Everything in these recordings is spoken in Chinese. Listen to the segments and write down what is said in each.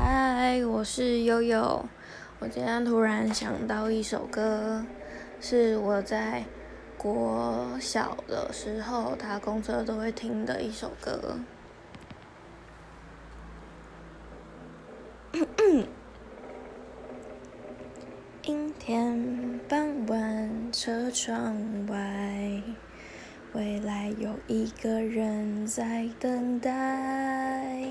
嗨，我是悠悠。我今天突然想到一首歌，是我在国小的时候搭公车都会听的一首歌。阴天傍晚，车窗外，未来有一个人在等待。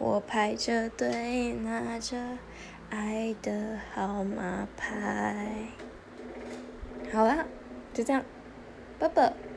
我排着队，拿着爱的号码牌。好了，就这样，拜拜。